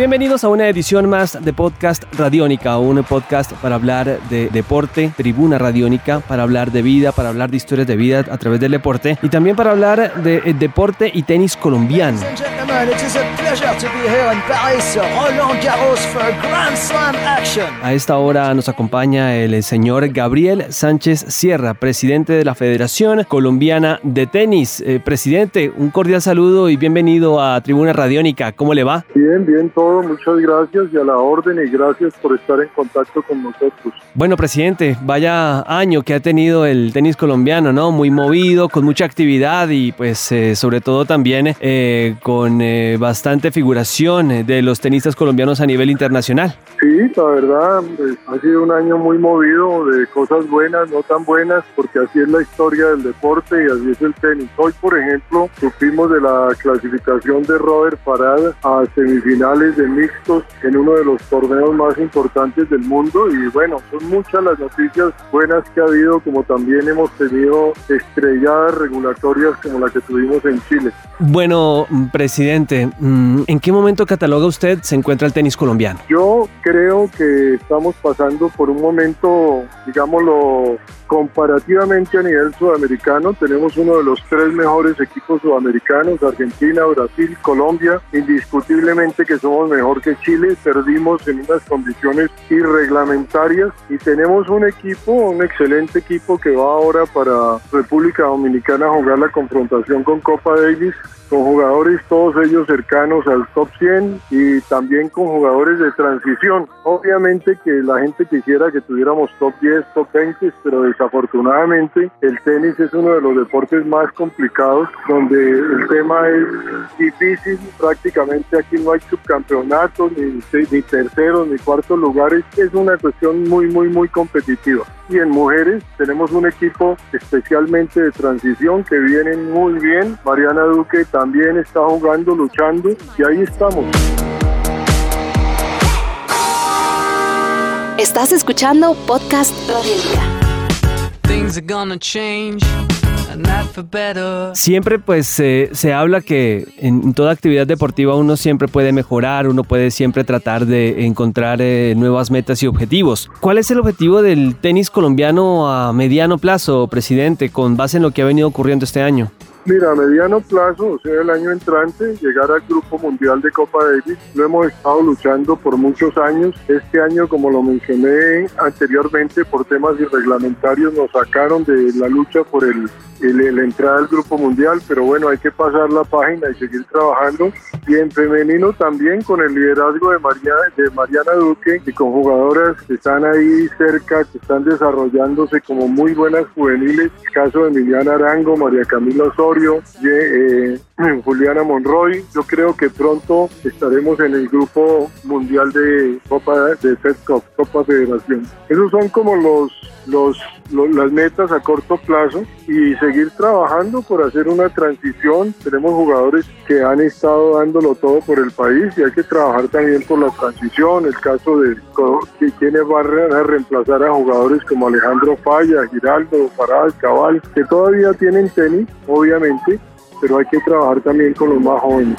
Bienvenidos a una edición más de Podcast Radiónica, un podcast para hablar de deporte, tribuna radiónica, para hablar de vida, para hablar de historias de vida a través del deporte y también para hablar de eh, deporte y tenis colombiano. A esta hora nos acompaña el señor Gabriel Sánchez Sierra, presidente de la Federación Colombiana de Tenis. Eh, presidente, un cordial saludo y bienvenido a Tribuna Radiónica. ¿Cómo le va? Bien, bien, todo. Muchas gracias y a la orden y gracias por estar en contacto con nosotros. Bueno, presidente, vaya año que ha tenido el tenis colombiano, ¿no? Muy movido, con mucha actividad y pues eh, sobre todo también eh, con eh, bastante figuración de los tenistas colombianos a nivel internacional. Sí, la verdad, pues, ha sido un año muy movido de cosas buenas, no tan buenas, porque así es la historia del deporte y así es el tenis. Hoy, por ejemplo, supimos de la clasificación de Robert Farad a semifinales de mixtos en uno de los torneos más importantes del mundo y bueno, son muchas las noticias buenas que ha habido, como también hemos tenido estrelladas regulatorias como la que tuvimos en Chile. Bueno, presidente, mm, ¿en qué momento cataloga usted se encuentra el tenis colombiano? Yo creo que estamos pasando por un momento, digámoslo, comparativamente a nivel sudamericano. Tenemos uno de los tres mejores equipos sudamericanos, Argentina, Brasil, Colombia. Indiscutiblemente que somos mejor que Chile. Perdimos en unas condiciones irreglamentarias y tenemos un equipo, un excelente equipo que va ahora para República Dominicana a jugar la confrontación con Copa Davis con jugadores todos ellos cercanos al top 100 y también con jugadores de transición. Obviamente que la gente quisiera que tuviéramos top 10, top 20, pero desafortunadamente el tenis es uno de los deportes más complicados donde el tema es difícil, prácticamente aquí no hay subcampeonatos, ni, ni terceros, ni cuartos lugares, es una cuestión muy, muy, muy competitiva. Y en mujeres tenemos un equipo especialmente de transición que vienen muy bien. Mariana Duque también está jugando, luchando y ahí estamos. Estás escuchando Podcast Radiónica. Things are gonna change. and not for better. Siempre pues se- se habla que en toda actividad deportiva uno siempre puede mejorar, uno puede siempre tratar de encontrar eh, nuevas metas y objetivos. ¿Cuál es el objetivo del tenis colombiano a mediano plazo, presidente, con base en lo que ha venido ocurriendo este año? Mira, a mediano plazo, o sea, el año entrante, llegar al Grupo Mundial de Copa Davis. Lo hemos estado luchando por muchos años. Este año, como lo mencioné anteriormente, por temas irreglamentarios nos sacaron de la lucha por el, el- la entrada al Grupo Mundial, pero bueno, hay que pasar la página y seguir trabajando. Y en femenino también con el liderazgo de, María, de Mariana Duque y con jugadoras que están ahí cerca, que están desarrollándose como muy buenas juveniles. El caso de Emiliana Arango, María Camila Eh, Juliana Monroy. Yo creo que pronto estaremos en el grupo mundial de Copa de Fed Cup, Copa Federación. Esos son como los, los, los- las metas a corto plazo y seguir trabajando por hacer una transición. Tenemos jugadores que han estado dándolo todo por el país y hay que trabajar también por la transición. El caso de que quienes van a reemplazar a jugadores como Alejandro Falla, Giraldo, Parada, Cabal, que todavía tienen tenis, obviamente, pero hay que trabajar también con los más jóvenes.